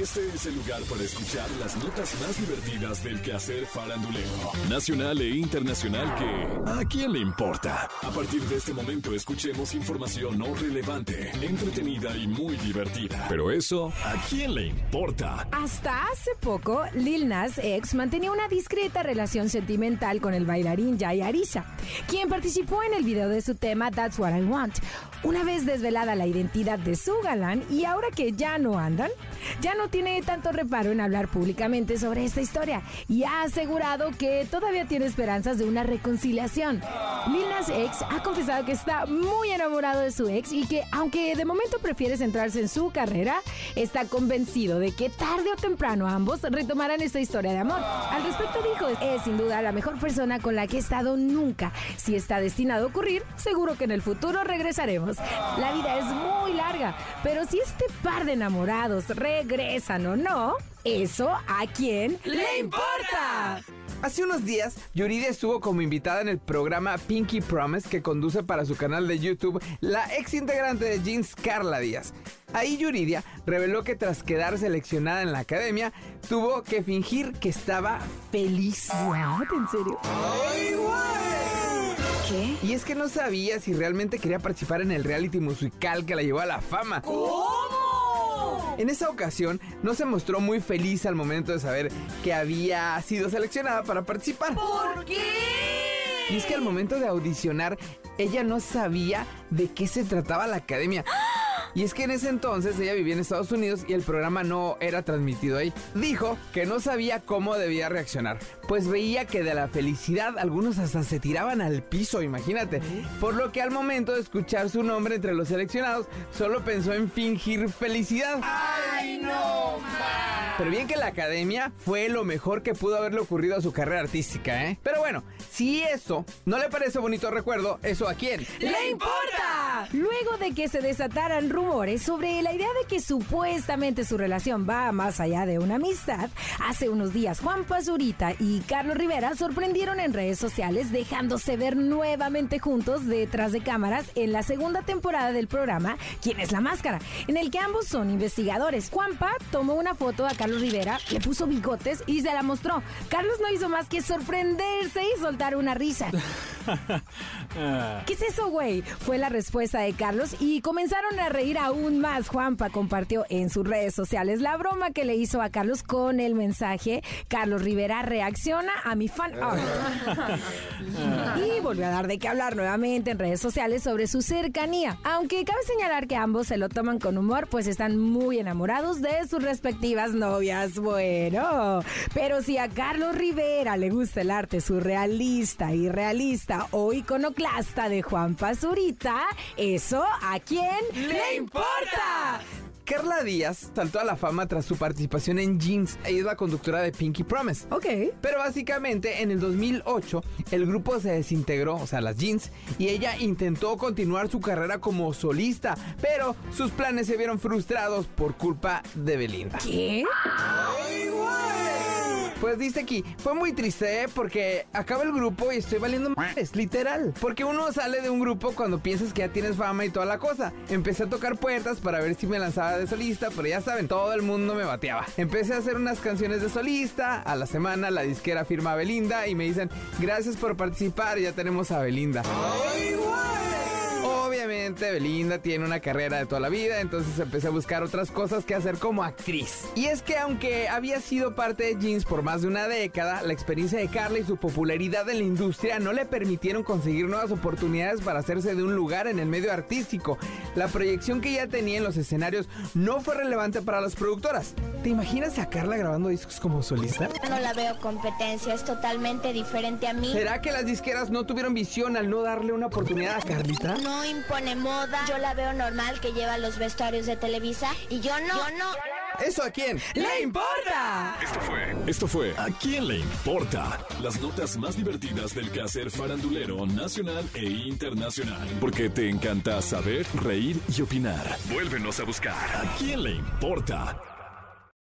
Este es el lugar para escuchar las notas más divertidas del quehacer farandulero, nacional e internacional que ¿a quién le importa? A partir de este momento escuchemos información no relevante, entretenida y muy divertida. Pero eso, ¿a quién le importa? Hasta hace poco, Lil Nas X mantenía una discreta relación sentimental con el bailarín Jay Arisa, quien participó en el video de su tema That's What I Want. Una vez desvelada la identidad de su galán y ahora que ya no andan, ya no tiene tanto reparo en hablar públicamente sobre esta historia y ha asegurado que todavía tiene esperanzas de una reconciliación. Lil Nas X ha confesado que está muy enamorado de su ex y que aunque de momento prefiere centrarse en su carrera, está convencido de que tarde o temprano ambos retomarán esta historia de amor. Al respecto dijo, es sin duda la mejor persona con la que he estado nunca. Si está destinado a ocurrir, seguro que en el futuro regresaremos. La vida es muy larga, pero si este par de enamorados o no, eso a quién le importa. Hace unos días, Yuridia estuvo como invitada en el programa Pinky Promise que conduce para su canal de YouTube la ex integrante de Jeans, Carla Díaz. Ahí Yuridia reveló que tras quedar seleccionada en la academia, tuvo que fingir que estaba feliz. ¿En serio? ¿Qué? Y es que no sabía si realmente quería participar en el reality musical que la llevó a la fama. En esa ocasión no se mostró muy feliz al momento de saber que había sido seleccionada para participar. ¿Por qué? Y es que al momento de audicionar, ella no sabía de qué se trataba la academia. Y es que en ese entonces ella vivía en Estados Unidos y el programa no era transmitido ahí. Dijo que no sabía cómo debía reaccionar, pues veía que de la felicidad algunos hasta se tiraban al piso, imagínate. Por lo que al momento de escuchar su nombre entre los seleccionados, solo pensó en fingir felicidad. ¡Ay, no, Pero bien que la academia fue lo mejor que pudo haberle ocurrido a su carrera artística, ¿eh? Pero bueno, si eso no le parece bonito recuerdo, ¿eso a quién? ¡Le importa! Luego de que se desataran rumores sobre la idea de que supuestamente su relación va más allá de una amistad, hace unos días Juan Pazurita y Carlos Rivera sorprendieron en redes sociales dejándose ver nuevamente juntos detrás de cámaras en la segunda temporada del programa ¿Quién es la máscara? En el que ambos son investigadores. Juanpa tomó una foto a Carlos Rivera, le puso bigotes y se la mostró. Carlos no hizo más que sorprenderse y soltar una risa. ¿Qué es eso, güey? Fue la respuesta de Carlos y comenzaron a reír aún más. Juanpa compartió en sus redes sociales la broma que le hizo a Carlos con el mensaje Carlos Rivera reacciona a mi fan art". y volvió a dar de qué hablar nuevamente en redes sociales sobre su cercanía. Aunque cabe señalar que ambos se lo toman con humor, pues están muy enamorados de sus respectivas novias. Bueno, pero si a Carlos Rivera le gusta el arte surrealista, o iconoclasta de Juan Pazurita, ¿eso a quién le importa? Carla Díaz saltó a la fama tras su participación en Jeans. Ella es la conductora de Pinky Promise. Ok. Pero básicamente en el 2008 el grupo se desintegró, o sea, las Jeans, y ella intentó continuar su carrera como solista, pero sus planes se vieron frustrados por culpa de Belinda. ¿Qué? Pues dice aquí, fue muy triste ¿eh? porque acaba el grupo y estoy valiendo es literal. Porque uno sale de un grupo cuando piensas que ya tienes fama y toda la cosa. Empecé a tocar puertas para ver si me lanzaba de solista, pero ya saben, todo el mundo me bateaba. Empecé a hacer unas canciones de solista, a la semana la disquera firma a Belinda y me dicen, gracias por participar, ya tenemos a Belinda. Obviamente Belinda tiene una carrera de toda la vida, entonces empecé a buscar otras cosas que hacer como actriz. Y es que aunque había sido parte de Jeans por más de una década, la experiencia de Carla y su popularidad en la industria no le permitieron conseguir nuevas oportunidades para hacerse de un lugar en el medio artístico. La proyección que ella tenía en los escenarios no fue relevante para las productoras. ¿Te imaginas a Carla grabando discos como solista? No la veo competencia, es totalmente diferente a mí. ¿Será que las disqueras no tuvieron visión al no darle una oportunidad a Carlita? No impone moda. Yo la veo normal que lleva los vestuarios de Televisa y yo no. Yo no. ¿Eso a quién? ¡Le importa! Esto fue, esto fue ¿A quién le importa? Las notas más divertidas del quehacer farandulero nacional e internacional. Porque te encanta saber, reír y opinar. Vuélvenos a buscar ¿A quién le importa?